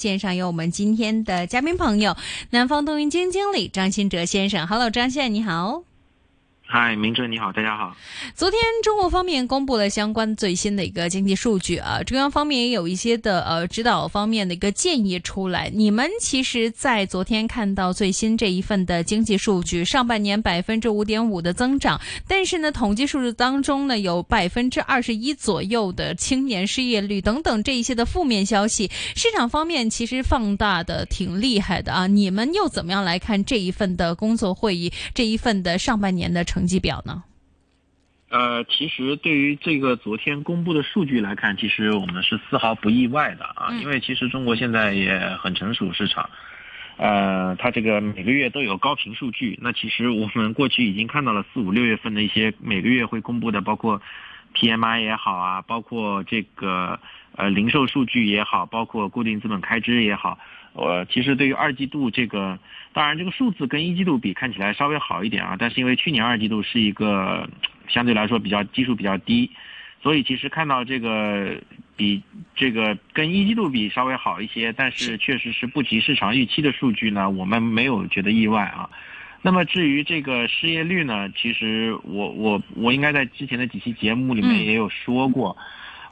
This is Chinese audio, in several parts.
线上有我们今天的嘉宾朋友，南方东云基金经理张新哲先生。Hello，张先生，你好。嗨，明哲你好，大家好。昨天中国方面公布了相关最新的一个经济数据啊，中央方面也有一些的呃指导方面的一个建议出来。你们其实，在昨天看到最新这一份的经济数据，上半年百分之五点五的增长，但是呢，统计数字当中呢，有百分之二十一左右的青年失业率等等这一些的负面消息，市场方面其实放大的挺厉害的啊。你们又怎么样来看这一份的工作会议，这一份的上半年的成？成绩表呢？呃，其实对于这个昨天公布的数据来看，其实我们是丝毫不意外的啊，因为其实中国现在也很成熟市场，呃，它这个每个月都有高频数据。那其实我们过去已经看到了四五六月份的一些每个月会公布的，包括 PMI 也好啊，包括这个呃零售数据也好，包括固定资本开支也好。呃，其实对于二季度这个，当然这个数字跟一季度比看起来稍微好一点啊，但是因为去年二季度是一个相对来说比较基数比较低，所以其实看到这个比这个跟一季度比稍微好一些，但是确实是不及市场预期的数据呢，我们没有觉得意外啊。那么至于这个失业率呢，其实我我我应该在之前的几期节目里面也有说过。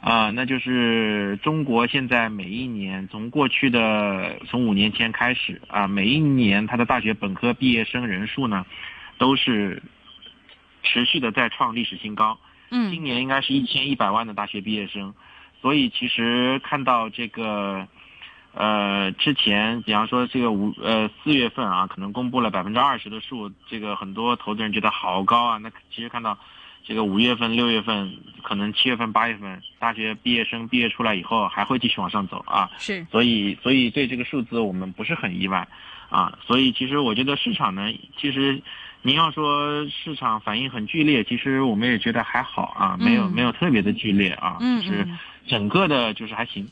啊，那就是中国现在每一年，从过去的从五年前开始啊，每一年它的大学本科毕业生人数呢，都是持续的在创历史新高。嗯，今年应该是一千一百万的大学毕业生，所以其实看到这个，呃，之前比方说这个五呃四月份啊，可能公布了百分之二十的数，这个很多投资人觉得好高啊。那其实看到。这个五月份、六月份，可能七月份、八月份，大学毕业生毕业出来以后，还会继续往上走啊。是，所以，所以对这个数字我们不是很意外，啊，所以其实我觉得市场呢，其实您要说市场反应很剧烈，其实我们也觉得还好啊，没有没有特别的剧烈啊，就是整个的就是还行，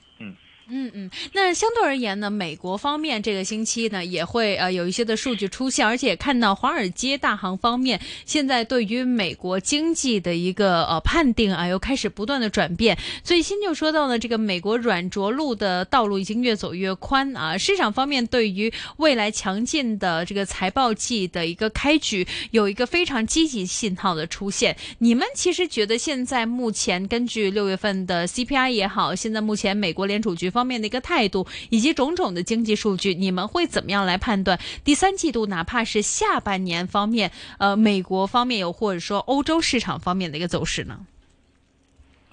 嗯。嗯，那相对而言呢，美国方面这个星期呢也会呃有一些的数据出现，而且看到华尔街大行方面现在对于美国经济的一个呃判定啊，又开始不断的转变。最新就说到了这个美国软着陆的道路已经越走越宽啊，市场方面对于未来强劲的这个财报季的一个开局有一个非常积极信号的出现。你们其实觉得现在目前根据六月份的 CPI 也好，现在目前美国联储局。方面的一个态度，以及种种的经济数据，你们会怎么样来判断第三季度，哪怕是下半年方面，呃，美国方面有或者说欧洲市场方面的一个走势呢？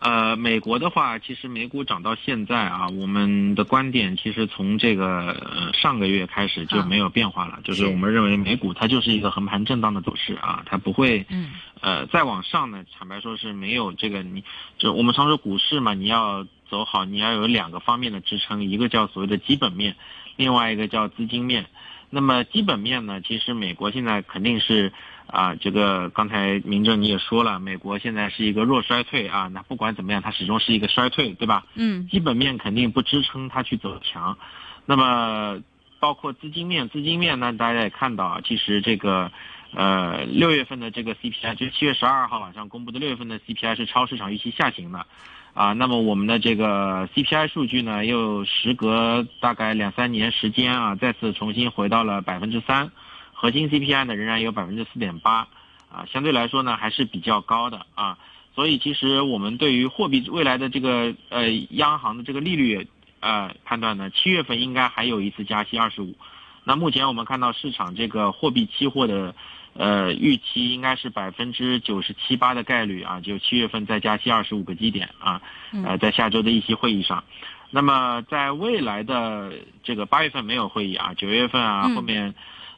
呃，美国的话，其实美股涨到现在啊，我们的观点其实从这个呃上个月开始就没有变化了，就是我们认为美股它就是一个横盘震荡的走势啊，它不会，嗯，呃，再往上呢，坦白说是没有这个，你就我们常说股市嘛，你要走好，你要有两个方面的支撑，一个叫所谓的基本面，另外一个叫资金面。那么基本面呢，其实美国现在肯定是。啊，这个刚才明正你也说了，美国现在是一个弱衰退啊，那不管怎么样，它始终是一个衰退，对吧？嗯，基本面肯定不支撑它去走强，那么包括资金面，资金面呢，大家也看到，其实这个呃六月份的这个 CPI，就是七月十二号晚上公布的六月份的 CPI 是超市场预期下行的，啊，那么我们的这个 CPI 数据呢，又时隔大概两三年时间啊，再次重新回到了百分之三。核心 CPI 呢仍然有百分之四点八，啊，相对来说呢还是比较高的啊，所以其实我们对于货币未来的这个呃央行的这个利率呃判断呢，七月份应该还有一次加息二十五，那目前我们看到市场这个货币期货的呃预期应该是百分之九十七八的概率啊，就七月份再加息二十五个基点啊，呃在下周的议息会议上，那么在未来的这个八月份没有会议啊，九月份啊后面。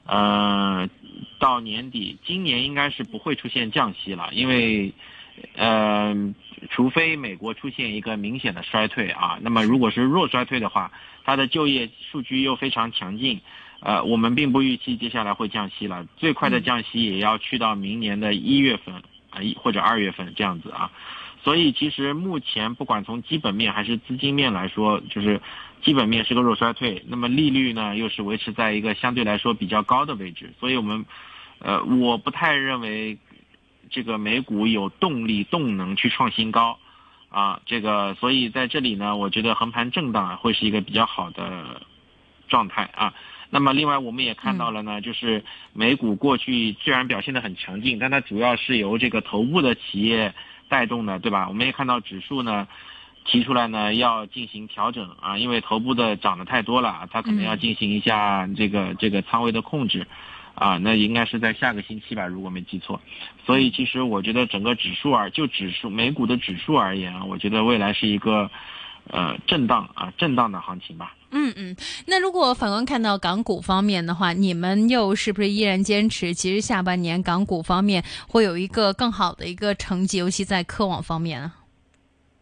呃，到年底，今年应该是不会出现降息了，因为，呃，除非美国出现一个明显的衰退啊，那么如果是弱衰退的话，它的就业数据又非常强劲，呃，我们并不预期接下来会降息了，最快的降息也要去到明年的一月份啊，一或者二月份这样子啊。所以其实目前不管从基本面还是资金面来说，就是基本面是个弱衰退，那么利率呢又是维持在一个相对来说比较高的位置，所以我们，呃，我不太认为这个美股有动力动能去创新高，啊，这个所以在这里呢，我觉得横盘震荡会是一个比较好的状态啊。那么另外我们也看到了呢，就是美股过去虽然表现得很强劲，但它主要是由这个头部的企业带动的，对吧？我们也看到指数呢提出来呢要进行调整啊，因为头部的涨得太多了，它可能要进行一下这个这个仓位的控制。啊，那应该是在下个星期吧，如果没记错。所以其实我觉得整个指数而就指数美股的指数而言啊，我觉得未来是一个呃震荡啊震荡的行情吧。嗯嗯，那如果反观看到港股方面的话，你们又是不是依然坚持？其实下半年港股方面会有一个更好的一个成绩，尤其在科网方面啊。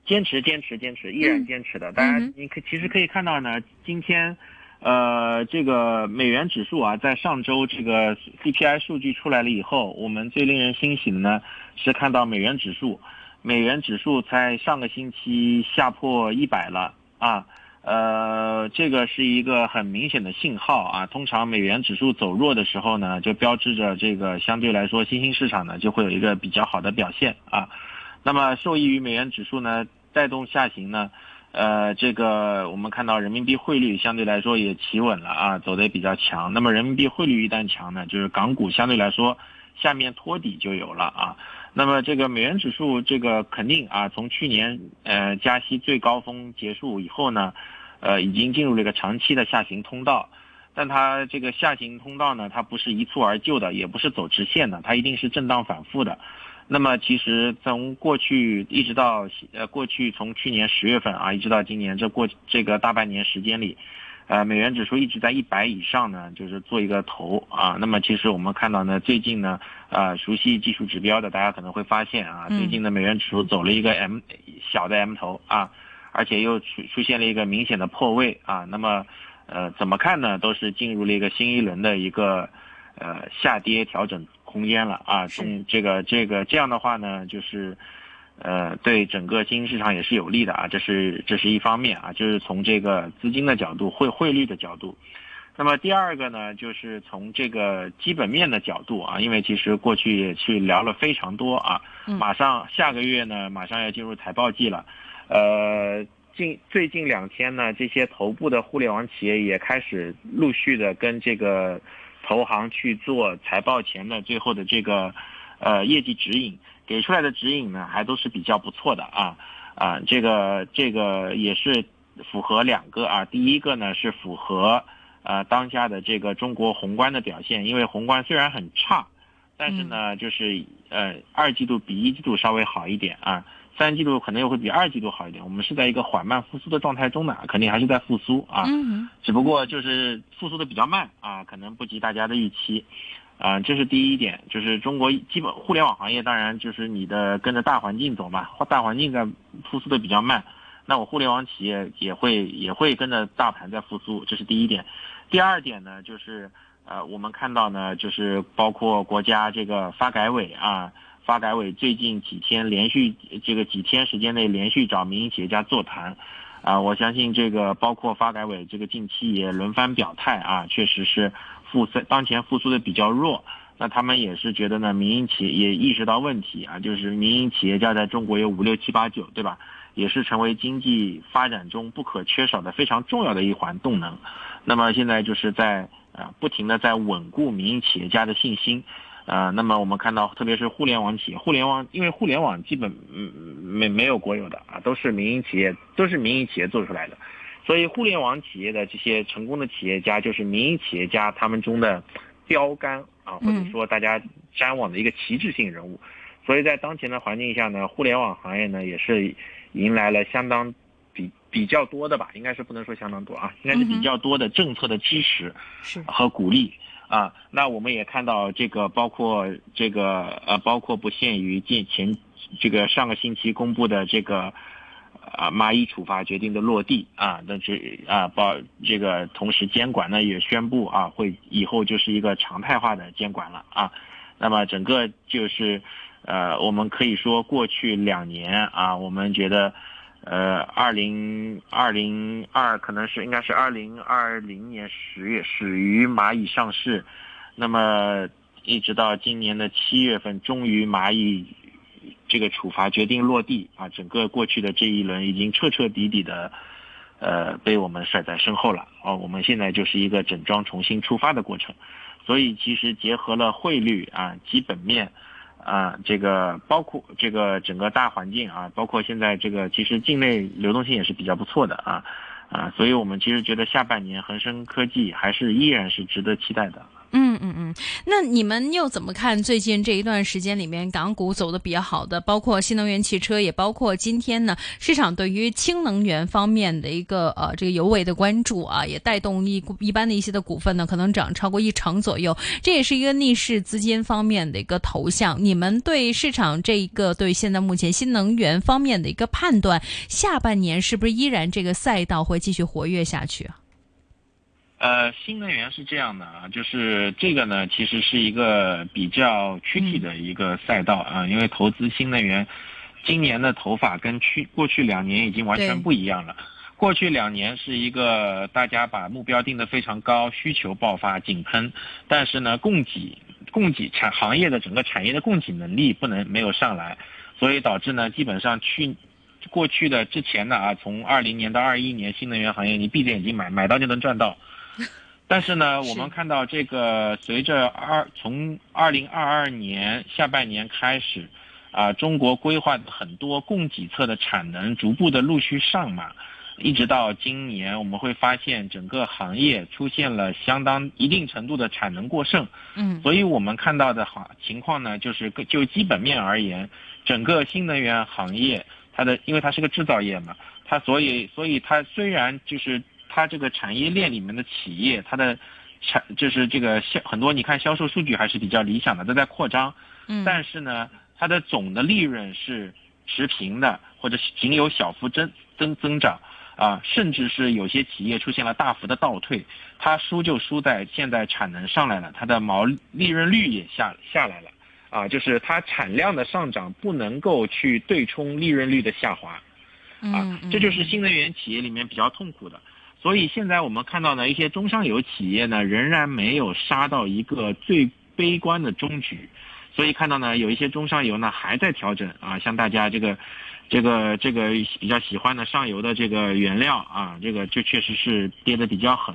坚持坚持坚持，依然坚持的。当然，你可其实可以看到呢，今天。呃，这个美元指数啊，在上周这个 CPI 数据出来了以后，我们最令人欣喜的呢，是看到美元指数，美元指数在上个星期下破一百了啊，呃，这个是一个很明显的信号啊。通常美元指数走弱的时候呢，就标志着这个相对来说新兴市场呢就会有一个比较好的表现啊。那么受益于美元指数呢带动下行呢。呃，这个我们看到人民币汇率相对来说也企稳了啊，走的也比较强。那么人民币汇率一旦强呢，就是港股相对来说下面托底就有了啊。那么这个美元指数这个肯定啊，从去年呃加息最高峰结束以后呢，呃已经进入了一个长期的下行通道。但它这个下行通道呢，它不是一蹴而就的，也不是走直线的，它一定是震荡反复的。那么其实从过去一直到呃过去从去年十月份啊一直到今年这过这个大半年时间里，呃美元指数一直在一百以上呢，就是做一个头啊。那么其实我们看到呢，最近呢，呃熟悉技术指标的大家可能会发现啊，最近的美元指数走了一个 M 小的 M 头啊，而且又出出现了一个明显的破位啊。那么呃怎么看呢？都是进入了一个新一轮的一个呃下跌调整。空间了啊，从这个这个这样的话呢，就是，呃，对整个新兴市场也是有利的啊，这是这是一方面啊，就是从这个资金的角度、汇汇率的角度。那么第二个呢，就是从这个基本面的角度啊，因为其实过去也去聊了非常多啊，马上下个月呢，马上要进入财报季了，呃，近最近两天呢，这些头部的互联网企业也开始陆续的跟这个。投行去做财报前的最后的这个，呃，业绩指引给出来的指引呢，还都是比较不错的啊。啊，这个这个也是符合两个啊，第一个呢是符合呃当下的这个中国宏观的表现，因为宏观虽然很差，但是呢就是呃二季度比一季度稍微好一点啊。三季度可能又会比二季度好一点，我们是在一个缓慢复苏的状态中呢，肯定还是在复苏啊，只不过就是复苏的比较慢啊，可能不及大家的预期，啊，这是第一点，就是中国基本互联网行业，当然就是你的跟着大环境走嘛，大环境在复苏的比较慢，那我互联网企业也会也会跟着大盘在复苏，这是第一点，第二点呢，就是呃，我们看到呢，就是包括国家这个发改委啊。发改委最近几天连续这个几天时间内连续找民营企业家座谈，啊，我相信这个包括发改委这个近期也轮番表态啊，确实是复苏当前复苏的比较弱，那他们也是觉得呢，民营企业也意识到问题啊，就是民营企业家在中国有五六七八九，对吧？也是成为经济发展中不可缺少的非常重要的一环动能，那么现在就是在啊不停的在稳固民营企业家的信心。啊，那么我们看到，特别是互联网企业，互联网因为互联网基本嗯没没有国有的啊，都是民营企业，都是民营企业做出来的，所以互联网企业的这些成功的企业家，就是民营企业家他们中的标杆啊，或者说大家瞻往的一个旗帜性人物，所以在当前的环境下呢，互联网行业呢也是迎来了相当比比较多的吧，应该是不能说相当多啊，应该是比较多的政策的支持和鼓励。啊，那我们也看到这个，包括这个呃，包括不限于近前这个上个星期公布的这个啊蚂蚁处罚决定的落地啊，那这啊包这个同时监管呢也宣布啊会以后就是一个常态化的监管了啊，那么整个就是呃我们可以说过去两年啊，我们觉得。呃，二零二零二可能是应该是二零二零年十月始于蚂蚁上市，那么一直到今年的七月份，终于蚂蚁这个处罚决定落地啊，整个过去的这一轮已经彻彻底底的呃，被我们甩在身后了。哦，我们现在就是一个整装重新出发的过程。所以其实结合了汇率啊、基本面啊，这个包括这个整个大环境啊，包括现在这个其实境内流动性也是比较不错的啊啊，所以我们其实觉得下半年恒生科技还是依然是值得期待的。嗯嗯嗯，那你们又怎么看最近这一段时间里面港股走的比较好的，包括新能源汽车，也包括今天呢市场对于氢能源方面的一个呃这个尤为的关注啊，也带动一一般的一些的股份呢可能涨超过一成左右，这也是一个逆势资金方面的一个投向。你们对市场这一个对现在目前新能源方面的一个判断，下半年是不是依然这个赛道会继续活跃下去啊？呃，新能源是这样的啊，就是这个呢，其实是一个比较具体的一个赛道啊，因为投资新能源，今年的投法跟去过去两年已经完全不一样了。过去两年是一个大家把目标定得非常高，需求爆发井喷，但是呢，供给供给产行业的整个产业的供给能力不能没有上来，所以导致呢，基本上去过去的之前的啊，从二零年到二一年，新能源行业你闭着眼睛买买到就能赚到。但是呢，我们看到这个随着二从二零二二年下半年开始，啊，中国规划很多供给侧的产能逐步的陆续上马，一直到今年，我们会发现整个行业出现了相当一定程度的产能过剩。嗯，所以我们看到的好情况呢，就是就基本面而言，整个新能源行业它的，因为它是个制造业嘛，它所以所以它虽然就是。它这个产业链里面的企业，它的产就是这个销很多，你看销售数据还是比较理想的，都在扩张。嗯。但是呢，它的总的利润是持平的，或者仅有小幅增增增长啊，甚至是有些企业出现了大幅的倒退。它输就输在现在产能上来了，它的毛利润率也下下来了啊，就是它产量的上涨不能够去对冲利润率的下滑啊，这就是新能源企业里面比较痛苦的。所以现在我们看到呢，一些中上游企业呢，仍然没有杀到一个最悲观的终局，所以看到呢，有一些中上游呢还在调整啊，像大家这个，这个这个比较喜欢的上游的这个原料啊，这个就确实是跌得比较狠，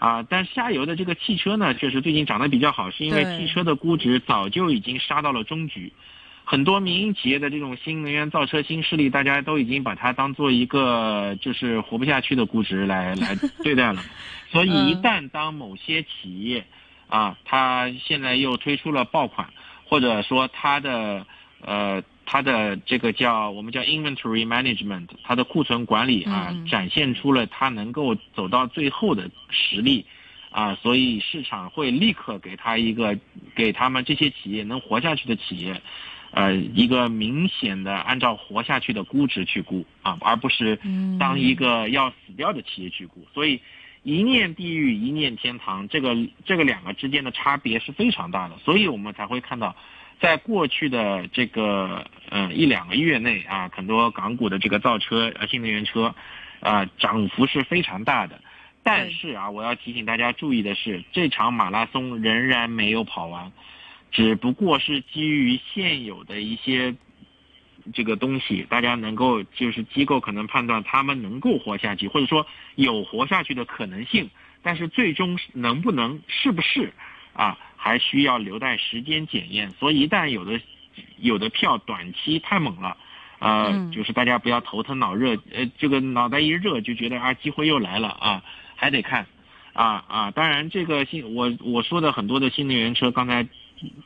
啊，但下游的这个汽车呢，确实最近涨得比较好，是因为汽车的估值早就已经杀到了中局。很多民营企业的这种新能源造车新势力，大家都已经把它当做一个就是活不下去的估值来 来对待了。所以一旦当某些企业啊，它现在又推出了爆款，或者说它的呃它的这个叫我们叫 inventory management，它的库存管理啊，展现出了它能够走到最后的实力啊，所以市场会立刻给它一个给他们这些企业能活下去的企业。呃，一个明显的按照活下去的估值去估啊，而不是当一个要死掉的企业去估。所以，一念地狱，一念天堂，这个这个两个之间的差别是非常大的。所以我们才会看到，在过去的这个呃一两个月内啊，很多港股的这个造车呃新能源车，啊涨幅是非常大的。但是啊，我要提醒大家注意的是，这场马拉松仍然没有跑完。只不过是基于现有的一些这个东西，大家能够就是机构可能判断他们能够活下去，或者说有活下去的可能性，但是最终能不能是不是啊，还需要留待时间检验。所以一旦有的有的票短期太猛了，呃，就是大家不要头疼脑热，呃，这个脑袋一热就觉得啊机会又来了啊，还得看啊啊，当然这个新我我说的很多的新能源车刚才。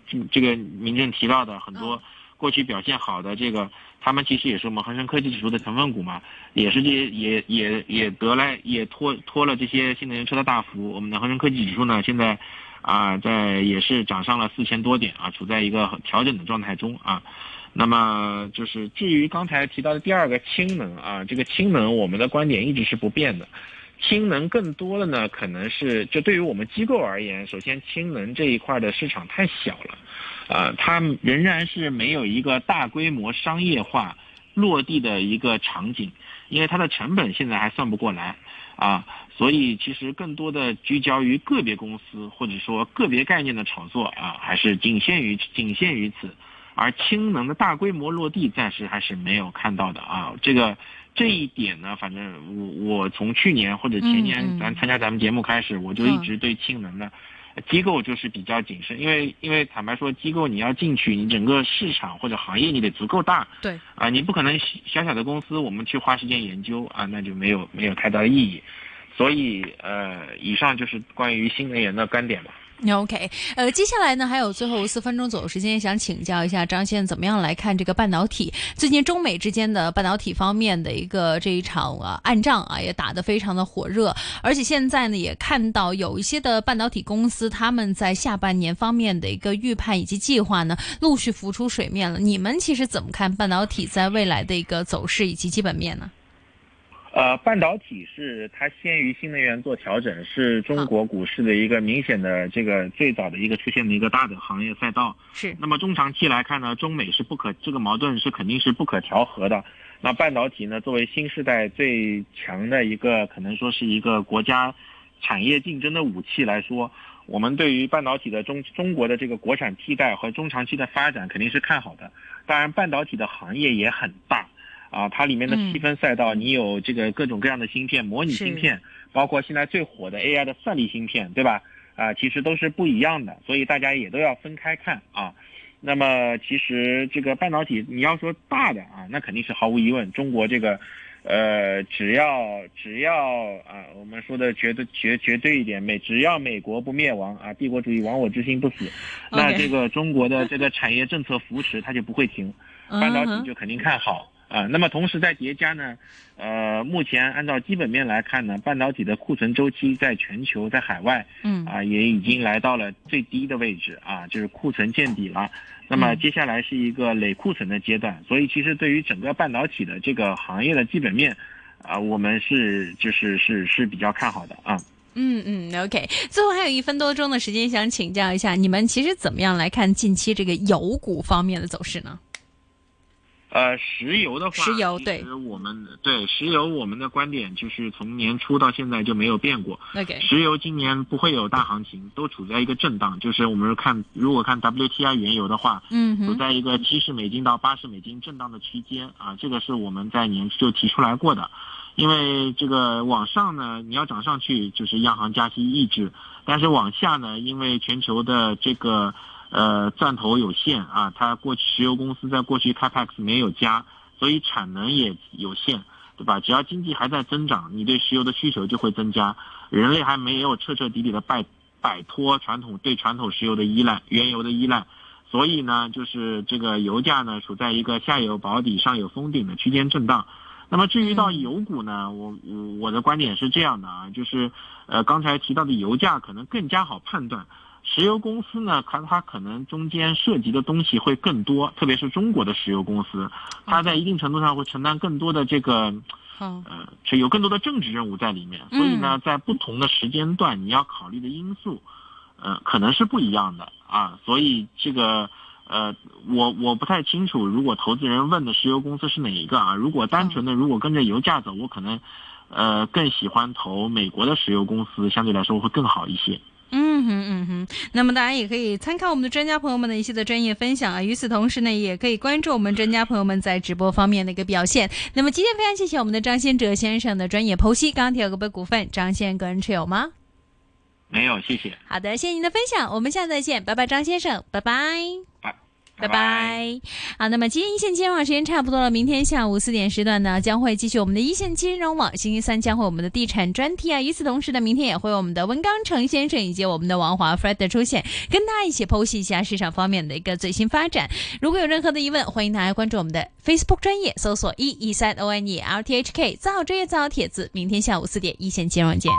这这个民政提到的很多过去表现好的这个，他们其实也是我们恒生科技指数的成分股嘛，也是这些也也也得来也拖拖了这些新能源车的大幅。我们的恒生科技指数呢，现在啊在也是涨上了四千多点啊，处在一个调整的状态中啊。那么就是至于刚才提到的第二个氢能啊，这个氢能我们的观点一直是不变的。氢能更多的呢，可能是就对于我们机构而言，首先氢能这一块的市场太小了，啊，它仍然是没有一个大规模商业化落地的一个场景，因为它的成本现在还算不过来，啊，所以其实更多的聚焦于个别公司或者说个别概念的炒作啊，还是仅限于仅限于此，而氢能的大规模落地暂时还是没有看到的啊，这个。这一点呢，反正我我从去年或者前年咱参加咱们节目开始，我就一直对氢能的机构就是比较谨慎，因为因为坦白说，机构你要进去，你整个市场或者行业你得足够大，对，啊，你不可能小小的公司我们去花时间研究啊，那就没有没有太大的意义。所以呃，以上就是关于新能源的观点吧。OK，呃，接下来呢还有最后四分钟左右时间，想请教一下张先生，怎么样来看这个半导体？最近中美之间的半导体方面的一个这一场啊暗仗啊，也打得非常的火热，而且现在呢也看到有一些的半导体公司他们在下半年方面的一个预判以及计划呢，陆续浮出水面了。你们其实怎么看半导体在未来的一个走势以及基本面呢？呃，半导体是它先于新能源做调整，是中国股市的一个明显的这个最早的一个出现的一个大的行业赛道。是。那么中长期来看呢，中美是不可这个矛盾是肯定是不可调和的。那半导体呢，作为新时代最强的一个可能说是一个国家产业竞争的武器来说，我们对于半导体的中中国的这个国产替代和中长期的发展肯定是看好的。当然，半导体的行业也很大。啊，它里面的细分赛道，你有这个各种各样的芯片，模拟芯片，包括现在最火的 AI 的算力芯片，对吧？啊，其实都是不一样的，所以大家也都要分开看啊。那么，其实这个半导体，你要说大的啊，那肯定是毫无疑问，中国这个，呃，只要只要啊，我们说的绝对绝绝对一点，美只要美国不灭亡啊，帝国主义亡我之心不死，那这个中国的这个产业政策扶持它就不会停，半导体就肯定看好。啊，那么同时在叠加呢，呃，目前按照基本面来看呢，半导体的库存周期在全球在海外，嗯，啊，也已经来到了最低的位置啊，就是库存见底了。那么接下来是一个累库存的阶段，所以其实对于整个半导体的这个行业的基本面，啊，我们是就是是是比较看好的啊。嗯嗯，OK，最后还有一分多钟的时间，想请教一下你们，其实怎么样来看近期这个油股方面的走势呢？呃，石油的话，石油对，我们对石油，我们的观点就是从年初到现在就没有变过。OK，石油今年不会有大行情，都处在一个震荡。就是我们看，如果看 WTI 原油的话，嗯，处在一个七十美金到八十美金震荡的区间啊，这个是我们在年初就提出来过的。因为这个往上呢，你要涨上去，就是央行加息抑制；但是往下呢，因为全球的这个。呃，钻头有限啊，它过去石油公司在过去 capex 没有加，所以产能也有限，对吧？只要经济还在增长，你对石油的需求就会增加。人类还没有彻彻底底的摆摆脱传统对传统石油的依赖、原油的依赖，所以呢，就是这个油价呢处在一个下有保底、上有封顶的区间震荡。那么至于到油股呢，我我我的观点是这样的啊，就是呃刚才提到的油价可能更加好判断。石油公司呢，它它可能中间涉及的东西会更多，特别是中国的石油公司，它在一定程度上会承担更多的这个，呃，是有更多的政治任务在里面。所以呢，在不同的时间段，你要考虑的因素，呃，可能是不一样的啊。所以这个，呃，我我不太清楚，如果投资人问的石油公司是哪一个啊？如果单纯的如果跟着油价走，我可能，呃，更喜欢投美国的石油公司，相对来说会更好一些。嗯哼嗯哼，那么大家也可以参考我们的专家朋友们的一些的专业分享啊。与此同时呢，也可以关注我们专家朋友们在直播方面的一个表现。那么今天非常谢谢我们的张先哲先生的专业剖析。刚刚提到个别股份，张先生个人持有吗？没有，谢谢。好的，谢谢您的分享，我们下次再见，拜拜，张先生，拜拜。拜。拜拜。好，那么今天一线金融网时间差不多了，明天下午四点时段呢，将会继续我们的一线金融网。星期三将会我们的地产专题啊。与此同时呢，明天也会有我们的温刚成先生以及我们的王华 Fred 的出现，跟大家一起剖析一下市场方面的一个最新发展。如果有任何的疑问，欢迎大家关注我们的 Facebook 专业，搜索一一三 O N E L T H K，造好专业造好帖子。明天下午四点，一线金融见。